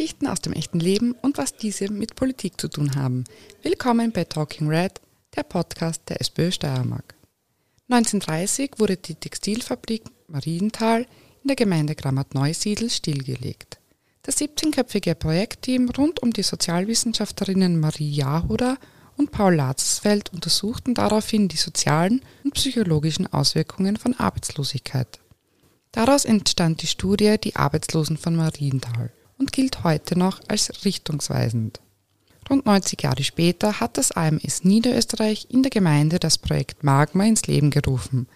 Geschichten aus dem echten Leben und was diese mit Politik zu tun haben. Willkommen bei Talking Red, der Podcast der SPÖ Steiermark. 1930 wurde die Textilfabrik Marienthal in der Gemeinde Grammat-Neusiedl stillgelegt. Das 17-köpfige Projektteam rund um die Sozialwissenschaftlerinnen Marie Jahoda und Paul Latzfeld untersuchten daraufhin die sozialen und psychologischen Auswirkungen von Arbeitslosigkeit. Daraus entstand die Studie Die Arbeitslosen von Marienthal und gilt heute noch als richtungsweisend. Rund 90 Jahre später hat das AMS Niederösterreich in der Gemeinde das Projekt Magma ins Leben gerufen.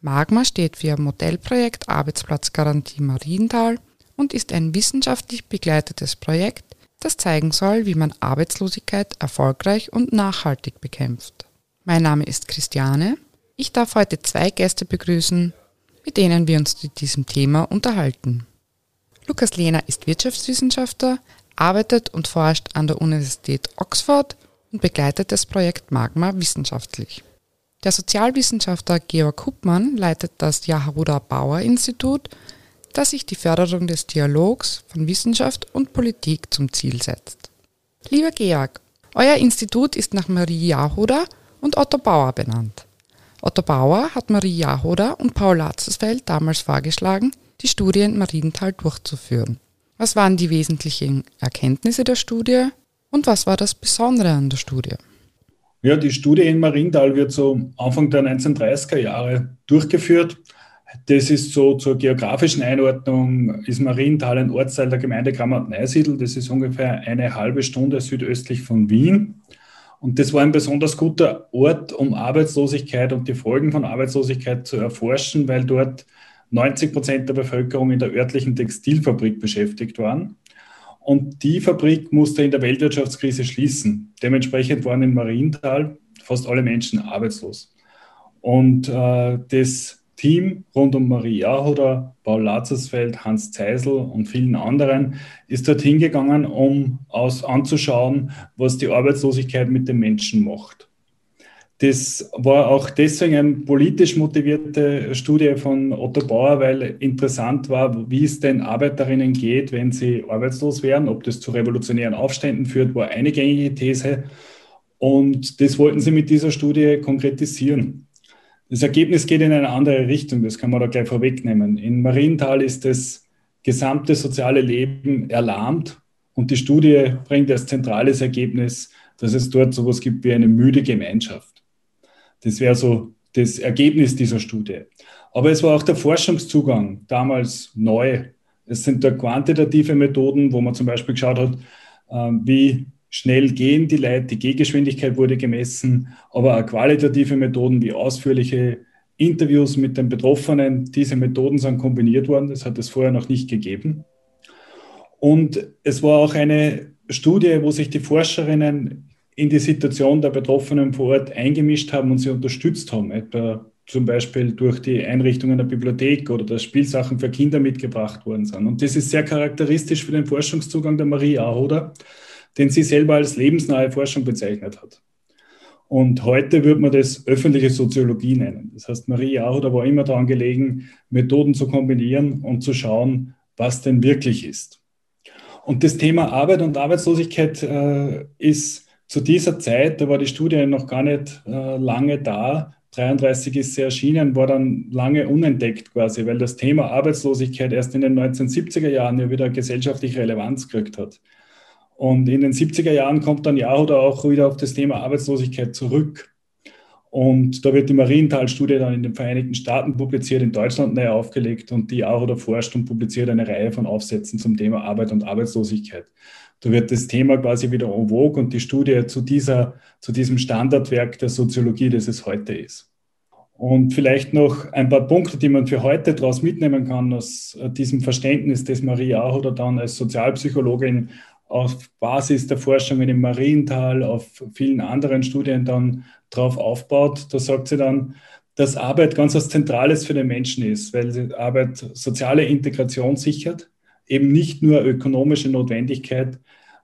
Magma steht für Modellprojekt Arbeitsplatzgarantie Marienthal und ist ein wissenschaftlich begleitetes Projekt, das zeigen soll, wie man Arbeitslosigkeit erfolgreich und nachhaltig bekämpft. Mein Name ist Christiane. Ich darf heute zwei Gäste begrüßen, mit denen wir uns zu diesem Thema unterhalten. Lukas Lehner ist Wirtschaftswissenschaftler, arbeitet und forscht an der Universität Oxford und begleitet das Projekt Magma wissenschaftlich. Der Sozialwissenschaftler Georg Huppmann leitet das Jahoda Bauer Institut, das sich die Förderung des Dialogs von Wissenschaft und Politik zum Ziel setzt. Lieber Georg, euer Institut ist nach Marie Jahoda und Otto Bauer benannt. Otto Bauer hat Marie Jahoda und Paul Latzesfeld damals vorgeschlagen, die Studie in Marienthal durchzuführen. Was waren die wesentlichen Erkenntnisse der Studie und was war das Besondere an der Studie? Ja, die Studie in Marienthal wird so Anfang der 1930er Jahre durchgeführt. Das ist so zur geografischen Einordnung, ist Marienthal ein Ortsteil der Gemeinde Grammat-Neusiedl. Das ist ungefähr eine halbe Stunde südöstlich von Wien. Und das war ein besonders guter Ort, um Arbeitslosigkeit und die Folgen von Arbeitslosigkeit zu erforschen, weil dort 90 Prozent der Bevölkerung in der örtlichen Textilfabrik beschäftigt waren. Und die Fabrik musste in der Weltwirtschaftskrise schließen. Dementsprechend waren in Marienthal fast alle Menschen arbeitslos. Und äh, das Team rund um Marie Jahoder, Paul Lazarsfeld, Hans Zeisel und vielen anderen ist dort hingegangen, um aus, anzuschauen, was die Arbeitslosigkeit mit den Menschen macht. Das war auch deswegen eine politisch motivierte Studie von Otto Bauer, weil interessant war, wie es den Arbeiterinnen geht, wenn sie arbeitslos werden, ob das zu revolutionären Aufständen führt, war eine gängige These. Und das wollten sie mit dieser Studie konkretisieren. Das Ergebnis geht in eine andere Richtung, das kann man da gleich vorwegnehmen. In Marienthal ist das gesamte soziale Leben erlahmt und die Studie bringt als zentrales Ergebnis, dass es dort sowas gibt wie eine müde Gemeinschaft. Das wäre so das Ergebnis dieser Studie. Aber es war auch der Forschungszugang damals neu. Es sind da quantitative Methoden, wo man zum Beispiel geschaut hat, ähm, wie schnell gehen die Leute, die Gehgeschwindigkeit wurde gemessen, aber auch qualitative Methoden wie ausführliche Interviews mit den Betroffenen, diese Methoden sind kombiniert worden, das hat es vorher noch nicht gegeben. Und es war auch eine Studie, wo sich die Forscherinnen in die Situation der Betroffenen vor Ort eingemischt haben und sie unterstützt haben, etwa zum Beispiel durch die Einrichtungen der Bibliothek oder dass Spielsachen für Kinder mitgebracht worden sind. Und das ist sehr charakteristisch für den Forschungszugang der Marie Ahoda den sie selber als lebensnahe Forschung bezeichnet hat. Und heute würde man das öffentliche Soziologie nennen. Das heißt, Marie Jahoda war immer daran gelegen, Methoden zu kombinieren und zu schauen, was denn wirklich ist. Und das Thema Arbeit und Arbeitslosigkeit äh, ist zu dieser Zeit, da war die Studie noch gar nicht äh, lange da, 33 ist sie erschienen, war dann lange unentdeckt quasi, weil das Thema Arbeitslosigkeit erst in den 1970er Jahren ja wieder gesellschaftliche Relevanz gekriegt hat. Und in den 70er Jahren kommt dann Jahoda auch wieder auf das Thema Arbeitslosigkeit zurück. Und da wird die Marienthal-Studie dann in den Vereinigten Staaten publiziert, in Deutschland neu aufgelegt und die Jahoda forscht und publiziert eine Reihe von Aufsätzen zum Thema Arbeit und Arbeitslosigkeit. Da wird das Thema quasi wieder en vogue und die Studie zu, dieser, zu diesem Standardwerk der Soziologie, das es heute ist. Und vielleicht noch ein paar Punkte, die man für heute daraus mitnehmen kann, aus diesem Verständnis, das Marie Ahoda dann als Sozialpsychologin auf Basis der Forschungen im Mariental, auf vielen anderen Studien dann drauf aufbaut. Da sagt sie dann, dass Arbeit ganz was Zentrales für den Menschen ist, weil Arbeit soziale Integration sichert, eben nicht nur ökonomische Notwendigkeit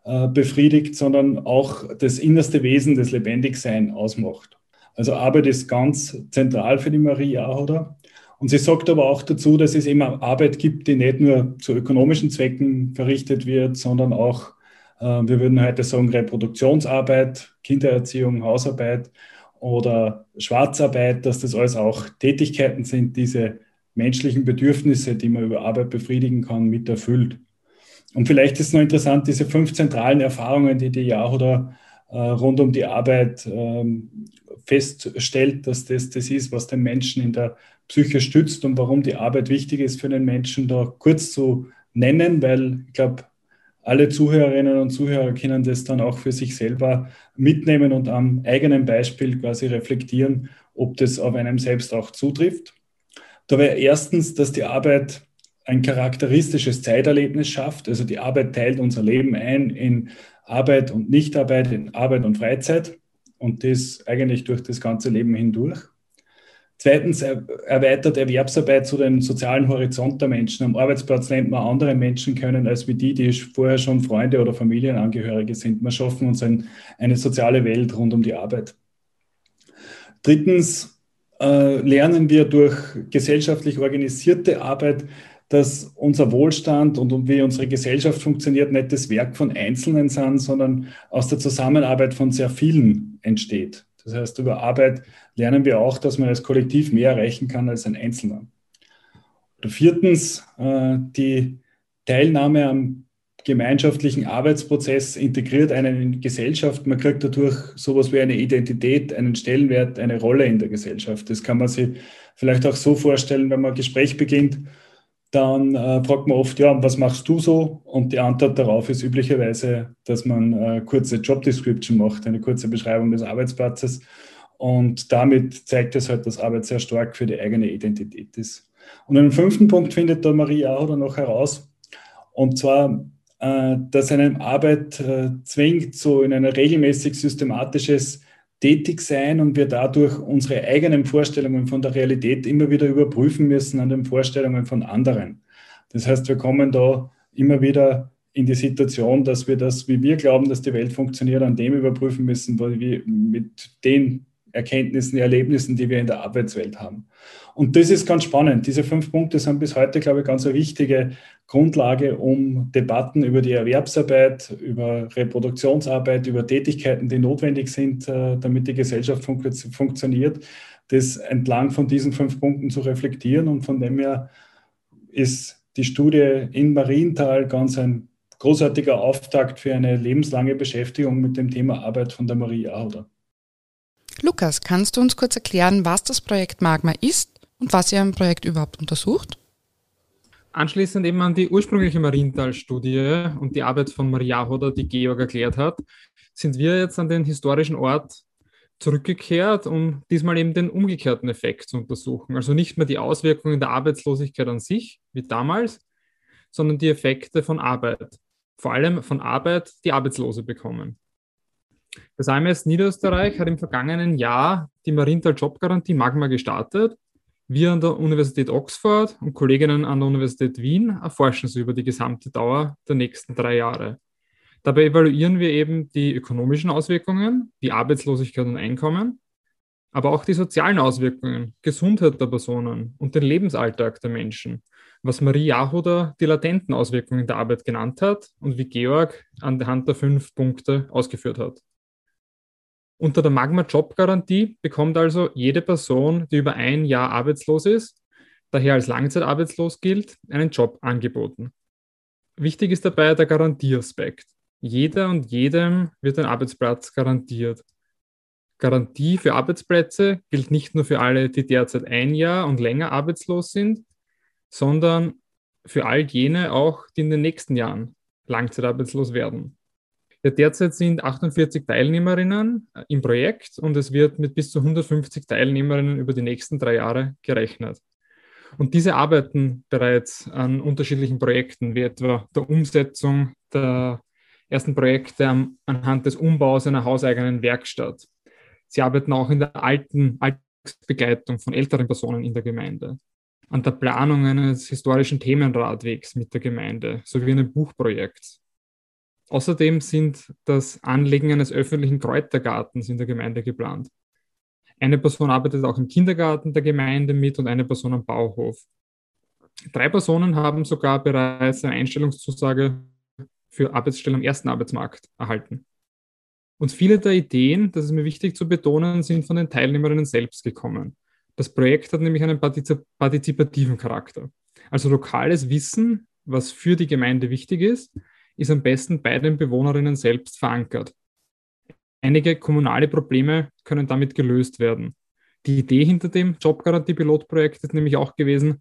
äh, befriedigt, sondern auch das innerste Wesen des Lebendigsein ausmacht. Also Arbeit ist ganz zentral für die Marie Ahoda. Und sie sagt aber auch dazu, dass es immer Arbeit gibt, die nicht nur zu ökonomischen Zwecken verrichtet wird, sondern auch, äh, wir würden heute sagen, Reproduktionsarbeit, Kindererziehung, Hausarbeit oder Schwarzarbeit, dass das alles auch Tätigkeiten sind, diese menschlichen Bedürfnisse, die man über Arbeit befriedigen kann, mit erfüllt. Und vielleicht ist noch interessant, diese fünf zentralen Erfahrungen, die die Jahoda äh, rund um die Arbeit ähm, feststellt, dass das das ist, was den Menschen in der Psyche stützt und warum die Arbeit wichtig ist für den Menschen, da kurz zu nennen, weil ich glaube, alle Zuhörerinnen und Zuhörer können das dann auch für sich selber mitnehmen und am eigenen Beispiel quasi reflektieren, ob das auf einem selbst auch zutrifft. Da wäre erstens, dass die Arbeit ein charakteristisches Zeiterlebnis schafft. Also die Arbeit teilt unser Leben ein in Arbeit und Nichtarbeit, in Arbeit und Freizeit und das eigentlich durch das ganze Leben hindurch. Zweitens erweitert Erwerbsarbeit zu dem sozialen Horizont der Menschen. Am Arbeitsplatz lernt man andere Menschen kennen als wie die, die vorher schon Freunde oder Familienangehörige sind. Wir schaffen uns ein, eine soziale Welt rund um die Arbeit. Drittens lernen wir durch gesellschaftlich organisierte Arbeit, dass unser Wohlstand und wie unsere Gesellschaft funktioniert, nicht das Werk von Einzelnen sind, sondern aus der Zusammenarbeit von sehr vielen entsteht. Das heißt, über Arbeit lernen wir auch, dass man als Kollektiv mehr erreichen kann als ein Einzelner. Oder viertens, äh, die Teilnahme am gemeinschaftlichen Arbeitsprozess integriert einen in Gesellschaft. Man kriegt dadurch sowas wie eine Identität, einen Stellenwert, eine Rolle in der Gesellschaft. Das kann man sich vielleicht auch so vorstellen, wenn man ein Gespräch beginnt, dann äh, fragt man oft, ja, was machst du so? Und die Antwort darauf ist üblicherweise, dass man äh, kurze Job Description macht, eine kurze Beschreibung des Arbeitsplatzes. Und damit zeigt es halt, dass Arbeit sehr stark für die eigene Identität ist. Und einen fünften Punkt findet da Marie auch noch heraus. Und zwar, äh, dass einem Arbeit äh, zwingt, so in ein regelmäßig systematisches Tätigsein und wir dadurch unsere eigenen Vorstellungen von der Realität immer wieder überprüfen müssen an den Vorstellungen von anderen. Das heißt, wir kommen da immer wieder in die Situation, dass wir das, wie wir glauben, dass die Welt funktioniert, an dem überprüfen müssen, weil wir mit den Erkenntnissen, Erlebnissen, die wir in der Arbeitswelt haben. Und das ist ganz spannend. Diese fünf Punkte sind bis heute, glaube ich, ganz eine wichtige Grundlage, um Debatten über die Erwerbsarbeit, über Reproduktionsarbeit, über Tätigkeiten, die notwendig sind, äh, damit die Gesellschaft fun funktioniert, das entlang von diesen fünf Punkten zu reflektieren. Und von dem her ist die Studie in Marienthal ganz ein großartiger Auftakt für eine lebenslange Beschäftigung mit dem Thema Arbeit von der Marie Ahoder. Lukas, kannst du uns kurz erklären, was das Projekt Magma ist und was ihr am Projekt überhaupt untersucht? Anschließend eben an die ursprüngliche Marienthal-Studie und die Arbeit von Maria Hoder, die Georg erklärt hat, sind wir jetzt an den historischen Ort zurückgekehrt, um diesmal eben den umgekehrten Effekt zu untersuchen. Also nicht mehr die Auswirkungen der Arbeitslosigkeit an sich, wie damals, sondern die Effekte von Arbeit. Vor allem von Arbeit, die Arbeitslose bekommen. Das AMS Niederösterreich hat im vergangenen Jahr die Marienthal Jobgarantie Magma gestartet. Wir an der Universität Oxford und Kolleginnen an der Universität Wien erforschen sie über die gesamte Dauer der nächsten drei Jahre. Dabei evaluieren wir eben die ökonomischen Auswirkungen, die Arbeitslosigkeit und Einkommen, aber auch die sozialen Auswirkungen, Gesundheit der Personen und den Lebensalltag der Menschen, was Marie Jahoda die latenten Auswirkungen der Arbeit genannt hat und wie Georg anhand der fünf Punkte ausgeführt hat. Unter der Magma Job Garantie bekommt also jede Person, die über ein Jahr arbeitslos ist, daher als langzeitarbeitslos gilt, einen Job angeboten. Wichtig ist dabei der Garantieaspekt. Jeder und jedem wird ein Arbeitsplatz garantiert. Garantie für Arbeitsplätze gilt nicht nur für alle, die derzeit ein Jahr und länger arbeitslos sind, sondern für all jene auch, die in den nächsten Jahren langzeitarbeitslos werden. Derzeit sind 48 Teilnehmerinnen äh, im Projekt und es wird mit bis zu 150 Teilnehmerinnen über die nächsten drei Jahre gerechnet. Und diese arbeiten bereits an unterschiedlichen Projekten, wie etwa der Umsetzung der ersten Projekte anhand des Umbaus einer hauseigenen Werkstatt. Sie arbeiten auch in der alten Alltagsbegleitung von älteren Personen in der Gemeinde, an der Planung eines historischen Themenradwegs mit der Gemeinde sowie einem Buchprojekt Außerdem sind das Anlegen eines öffentlichen Kräutergartens in der Gemeinde geplant. Eine Person arbeitet auch im Kindergarten der Gemeinde mit und eine Person am Bauhof. Drei Personen haben sogar bereits eine Einstellungszusage für Arbeitsstellen am ersten Arbeitsmarkt erhalten. Und viele der Ideen, das ist mir wichtig zu betonen, sind von den Teilnehmerinnen selbst gekommen. Das Projekt hat nämlich einen partizipativen Charakter. Also lokales Wissen, was für die Gemeinde wichtig ist, ist am besten bei den Bewohnerinnen selbst verankert. Einige kommunale Probleme können damit gelöst werden. Die Idee hinter dem Jobgarantie-Pilotprojekt ist nämlich auch gewesen,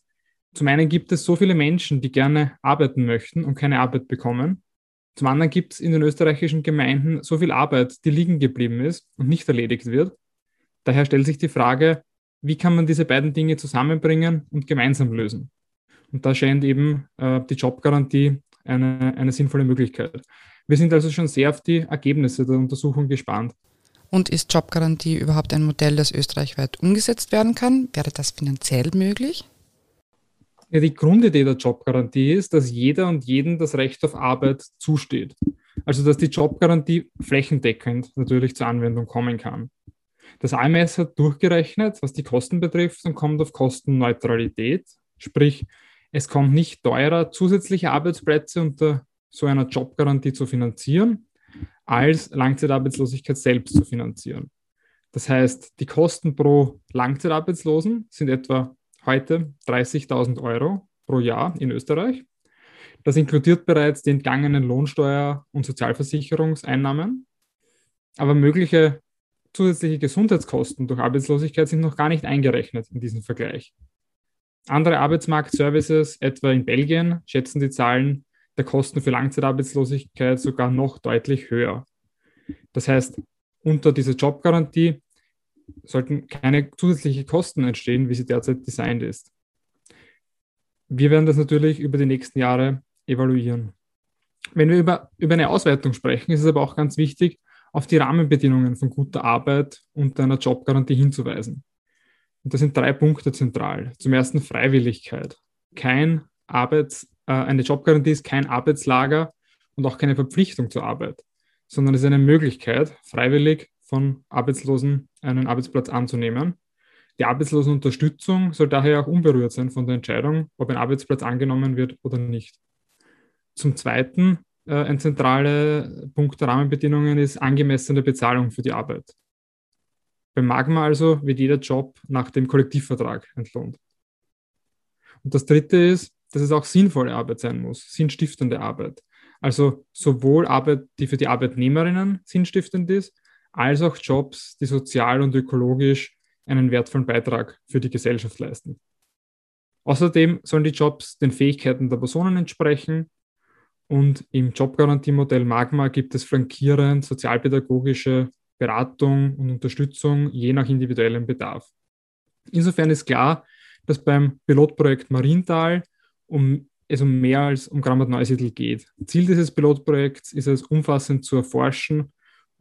zum einen gibt es so viele Menschen, die gerne arbeiten möchten und keine Arbeit bekommen. Zum anderen gibt es in den österreichischen Gemeinden so viel Arbeit, die liegen geblieben ist und nicht erledigt wird. Daher stellt sich die Frage, wie kann man diese beiden Dinge zusammenbringen und gemeinsam lösen? Und da scheint eben äh, die Jobgarantie eine, eine sinnvolle Möglichkeit. Wir sind also schon sehr auf die Ergebnisse der Untersuchung gespannt. Und ist Jobgarantie überhaupt ein Modell, das österreichweit umgesetzt werden kann? Wäre das finanziell möglich? Ja, die Grundidee der Jobgarantie ist, dass jeder und jeden das Recht auf Arbeit zusteht. Also dass die Jobgarantie flächendeckend natürlich zur Anwendung kommen kann. Das AMS hat durchgerechnet, was die Kosten betrifft und kommt auf Kostenneutralität. Sprich, es kommt nicht teurer, zusätzliche Arbeitsplätze unter so einer Jobgarantie zu finanzieren, als Langzeitarbeitslosigkeit selbst zu finanzieren. Das heißt, die Kosten pro Langzeitarbeitslosen sind etwa heute 30.000 Euro pro Jahr in Österreich. Das inkludiert bereits die entgangenen Lohnsteuer- und Sozialversicherungseinnahmen. Aber mögliche zusätzliche Gesundheitskosten durch Arbeitslosigkeit sind noch gar nicht eingerechnet in diesem Vergleich. Andere Arbeitsmarktservices, etwa in Belgien, schätzen die Zahlen der Kosten für Langzeitarbeitslosigkeit sogar noch deutlich höher. Das heißt, unter dieser Jobgarantie sollten keine zusätzlichen Kosten entstehen, wie sie derzeit designt ist. Wir werden das natürlich über die nächsten Jahre evaluieren. Wenn wir über, über eine Ausweitung sprechen, ist es aber auch ganz wichtig, auf die Rahmenbedingungen von guter Arbeit und einer Jobgarantie hinzuweisen. Und da sind drei Punkte zentral. Zum ersten Freiwilligkeit. Kein Arbeits, äh, eine Jobgarantie ist kein Arbeitslager und auch keine Verpflichtung zur Arbeit, sondern es ist eine Möglichkeit, freiwillig von Arbeitslosen einen Arbeitsplatz anzunehmen. Die Arbeitslosenunterstützung soll daher auch unberührt sein von der Entscheidung, ob ein Arbeitsplatz angenommen wird oder nicht. Zum Zweiten, äh, ein zentraler Punkt der Rahmenbedingungen ist angemessene Bezahlung für die Arbeit. Beim Magma also wird jeder Job nach dem Kollektivvertrag entlohnt. Und das Dritte ist, dass es auch sinnvolle Arbeit sein muss, sinnstiftende Arbeit. Also sowohl Arbeit, die für die Arbeitnehmerinnen sinnstiftend ist, als auch Jobs, die sozial und ökologisch einen wertvollen Beitrag für die Gesellschaft leisten. Außerdem sollen die Jobs den Fähigkeiten der Personen entsprechen und im Jobgarantiemodell Magma gibt es flankierend sozialpädagogische Beratung und Unterstützung je nach individuellem Bedarf. Insofern ist klar, dass beim Pilotprojekt Marienthal um, es um mehr als um Grammat Neusiedl geht. Ziel dieses Pilotprojekts ist es, umfassend zu erforschen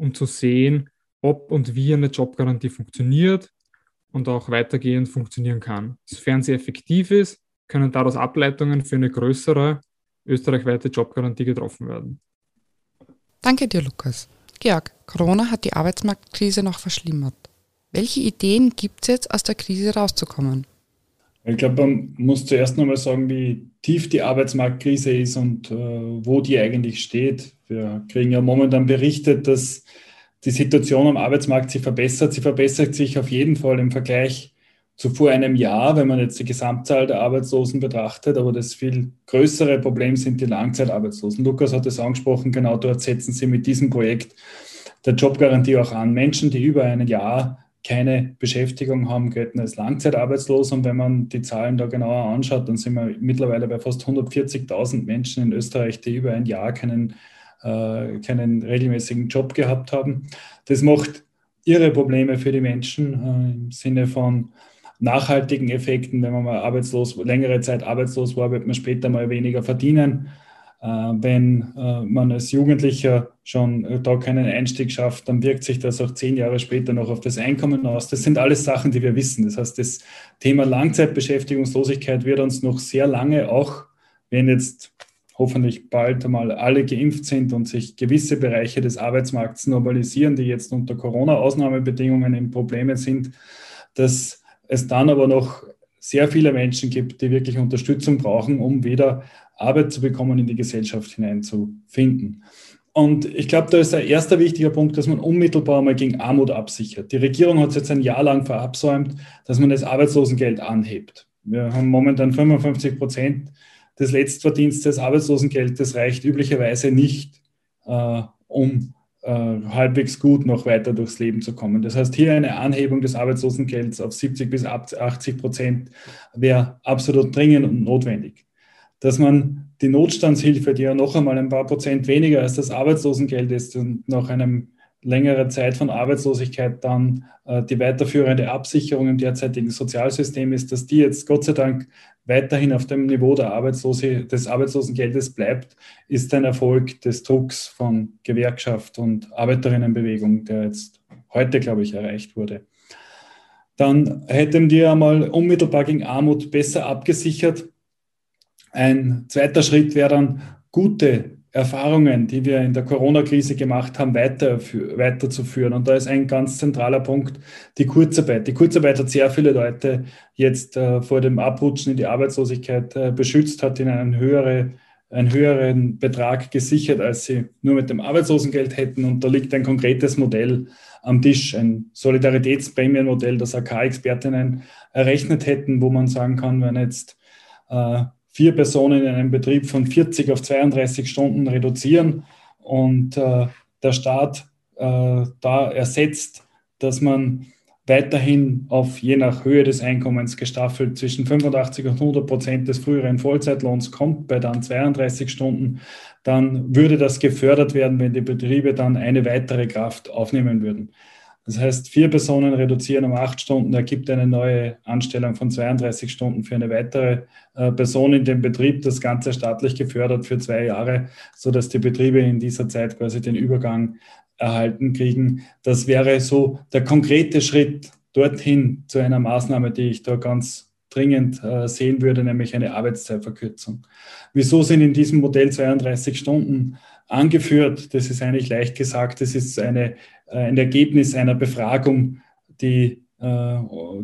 um zu sehen, ob und wie eine Jobgarantie funktioniert und auch weitergehend funktionieren kann. Sofern sie effektiv ist, können daraus Ableitungen für eine größere österreichweite Jobgarantie getroffen werden. Danke dir, Lukas. Georg, Corona hat die Arbeitsmarktkrise noch verschlimmert. Welche Ideen gibt es jetzt, aus der Krise rauszukommen? Ich glaube, man muss zuerst nochmal sagen, wie tief die Arbeitsmarktkrise ist und äh, wo die eigentlich steht. Wir kriegen ja momentan berichtet, dass die Situation am Arbeitsmarkt sich verbessert. Sie verbessert sich auf jeden Fall im Vergleich zu vor einem Jahr, wenn man jetzt die Gesamtzahl der Arbeitslosen betrachtet. Aber das viel größere Problem sind die Langzeitarbeitslosen. Lukas hat es angesprochen, genau dort setzen Sie mit diesem Projekt der Jobgarantie auch an. Menschen, die über ein Jahr keine Beschäftigung haben, gelten als langzeitarbeitslos. Und wenn man die Zahlen da genauer anschaut, dann sind wir mittlerweile bei fast 140.000 Menschen in Österreich, die über ein Jahr keinen, äh, keinen regelmäßigen Job gehabt haben. Das macht irre Probleme für die Menschen äh, im Sinne von nachhaltigen Effekten. Wenn man mal arbeitslos, längere Zeit arbeitslos war, wird man später mal weniger verdienen. Äh, wenn äh, man als Jugendlicher schon äh, da keinen Einstieg schafft, dann wirkt sich das auch zehn Jahre später noch auf das Einkommen aus. Das sind alles Sachen, die wir wissen. Das heißt, das Thema Langzeitbeschäftigungslosigkeit wird uns noch sehr lange, auch wenn jetzt hoffentlich bald einmal alle geimpft sind und sich gewisse Bereiche des Arbeitsmarkts normalisieren, die jetzt unter Corona-Ausnahmebedingungen in Probleme sind, dass es dann aber noch sehr viele Menschen gibt, die wirklich Unterstützung brauchen, um wieder Arbeit zu bekommen, in die Gesellschaft hineinzufinden. Und ich glaube, da ist der erste wichtige Punkt, dass man unmittelbar mal gegen Armut absichert. Die Regierung hat es jetzt ein Jahr lang verabsäumt, dass man das Arbeitslosengeld anhebt. Wir haben momentan 55 Prozent des Letztverdienstes des Arbeitslosengeldes reicht üblicherweise nicht, äh, um halbwegs gut noch weiter durchs Leben zu kommen. Das heißt, hier eine Anhebung des Arbeitslosengelds auf 70 bis 80 Prozent wäre absolut dringend und notwendig. Dass man die Notstandshilfe, die ja noch einmal ein paar Prozent weniger als das Arbeitslosengeld ist und nach einem längere Zeit von Arbeitslosigkeit dann äh, die weiterführende Absicherung im derzeitigen Sozialsystem ist, dass die jetzt Gott sei Dank weiterhin auf dem Niveau der Arbeitslose, des Arbeitslosengeldes bleibt, ist ein Erfolg des Drucks von Gewerkschaft und Arbeiterinnenbewegung, der jetzt heute, glaube ich, erreicht wurde. Dann hätten wir einmal unmittelbar gegen Armut besser abgesichert. Ein zweiter Schritt wäre dann gute Erfahrungen, die wir in der Corona-Krise gemacht haben, weiter, weiterzuführen. Und da ist ein ganz zentraler Punkt die Kurzarbeit. Die Kurzarbeit hat sehr viele Leute jetzt äh, vor dem Abrutschen in die Arbeitslosigkeit äh, beschützt, hat ihnen einen, höhere, einen höheren Betrag gesichert, als sie nur mit dem Arbeitslosengeld hätten. Und da liegt ein konkretes Modell am Tisch, ein Solidaritätsprämienmodell, das AK-Expertinnen errechnet hätten, wo man sagen kann, wenn jetzt äh, vier Personen in einem Betrieb von 40 auf 32 Stunden reduzieren und äh, der Staat äh, da ersetzt, dass man weiterhin auf je nach Höhe des Einkommens gestaffelt zwischen 85 und 100 Prozent des früheren Vollzeitlohns kommt, bei dann 32 Stunden, dann würde das gefördert werden, wenn die Betriebe dann eine weitere Kraft aufnehmen würden. Das heißt, vier Personen reduzieren um acht Stunden, ergibt eine neue Anstellung von 32 Stunden für eine weitere äh, Person in dem Betrieb. Das Ganze staatlich gefördert für zwei Jahre, sodass die Betriebe in dieser Zeit quasi den Übergang erhalten kriegen. Das wäre so der konkrete Schritt dorthin zu einer Maßnahme, die ich da ganz dringend äh, sehen würde, nämlich eine Arbeitszeitverkürzung. Wieso sind in diesem Modell 32 Stunden angeführt? Das ist eigentlich leicht gesagt. Das ist eine ein Ergebnis einer Befragung, die äh,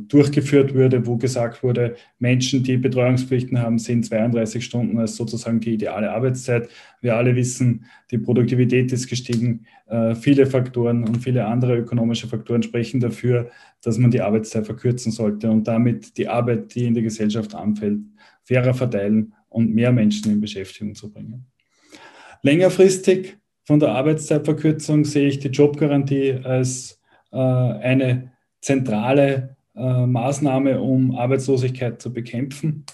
durchgeführt wurde, wo gesagt wurde, Menschen, die Betreuungspflichten haben, sind 32 Stunden als sozusagen die ideale Arbeitszeit. Wir alle wissen, die Produktivität ist gestiegen. Äh, viele Faktoren und viele andere ökonomische Faktoren sprechen dafür, dass man die Arbeitszeit verkürzen sollte und damit die Arbeit, die in der Gesellschaft anfällt, fairer verteilen und mehr Menschen in Beschäftigung zu bringen. Längerfristig von der Arbeitszeitverkürzung sehe ich die Jobgarantie als äh, eine zentrale äh, Maßnahme, um Arbeitslosigkeit zu bekämpfen.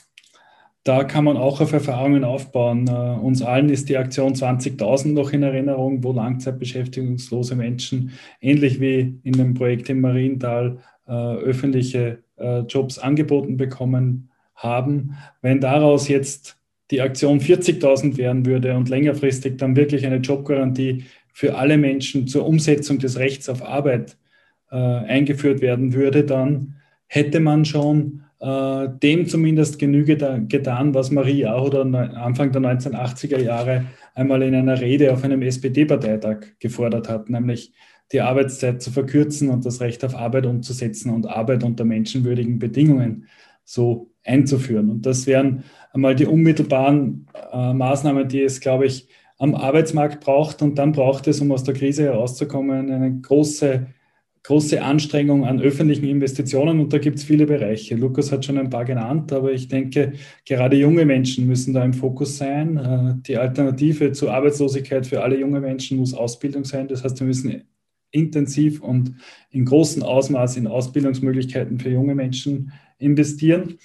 Da kann man auch auf Erfahrungen aufbauen. Uh, uns allen ist die Aktion 20.000 noch in Erinnerung, wo langzeitbeschäftigungslose Menschen, ähnlich wie in dem Projekt im Mariental, uh, öffentliche uh, Jobs angeboten bekommen haben. Wenn daraus jetzt die Aktion 40.000 werden würde und längerfristig dann wirklich eine Jobgarantie für alle Menschen zur Umsetzung des Rechts auf Arbeit äh, eingeführt werden würde, dann hätte man schon äh, dem zumindest Genüge da, getan, was Marie Ahuder Anfang der 1980er Jahre einmal in einer Rede auf einem SPD-Parteitag gefordert hat, nämlich die Arbeitszeit zu verkürzen und das Recht auf Arbeit umzusetzen und Arbeit unter menschenwürdigen Bedingungen so einzuführen. Und das wären einmal die unmittelbaren äh, Maßnahmen, die es, glaube ich, am Arbeitsmarkt braucht. Und dann braucht es, um aus der Krise herauszukommen, eine große, große Anstrengung an öffentlichen Investitionen. Und da gibt es viele Bereiche. Lukas hat schon ein paar genannt, aber ich denke, gerade junge Menschen müssen da im Fokus sein. Äh, die Alternative zur Arbeitslosigkeit für alle junge Menschen muss Ausbildung sein. Das heißt, wir müssen intensiv und in großem Ausmaß in Ausbildungsmöglichkeiten für junge Menschen investieren.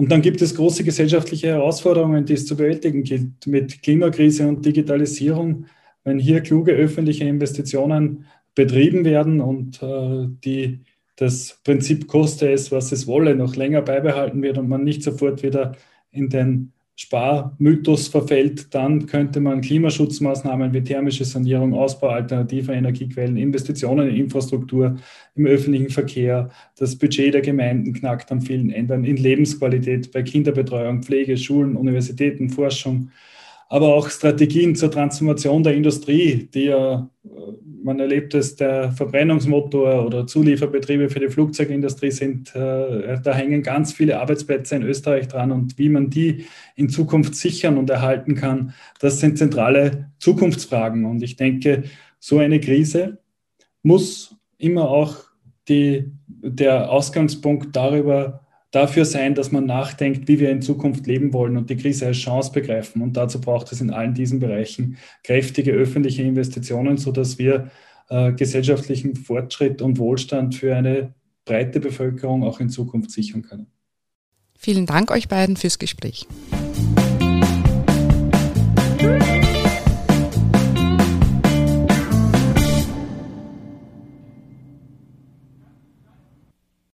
Und dann gibt es große gesellschaftliche Herausforderungen, die es zu bewältigen gilt, mit Klimakrise und Digitalisierung. Wenn hier kluge öffentliche Investitionen betrieben werden und äh, die, das Prinzip koste es, was es wolle, noch länger beibehalten wird und man nicht sofort wieder in den Sparmythos verfällt, dann könnte man Klimaschutzmaßnahmen wie thermische Sanierung, Ausbau alternativer Energiequellen, Investitionen in Infrastruktur, im öffentlichen Verkehr, das Budget der Gemeinden knackt an vielen Ändern, in Lebensqualität bei Kinderbetreuung, Pflege, Schulen, Universitäten, Forschung, aber auch Strategien zur Transformation der Industrie, die ja, man erlebt es, der Verbrennungsmotor oder Zulieferbetriebe für die Flugzeugindustrie sind, äh, da hängen ganz viele Arbeitsplätze in Österreich dran und wie man die in Zukunft sichern und erhalten kann, das sind zentrale Zukunftsfragen. Und ich denke, so eine Krise muss immer auch die, der Ausgangspunkt darüber dafür sein, dass man nachdenkt, wie wir in Zukunft leben wollen und die Krise als Chance begreifen. Und dazu braucht es in allen diesen Bereichen kräftige öffentliche Investitionen, sodass wir äh, gesellschaftlichen Fortschritt und Wohlstand für eine breite Bevölkerung auch in Zukunft sichern können. Vielen Dank euch beiden fürs Gespräch.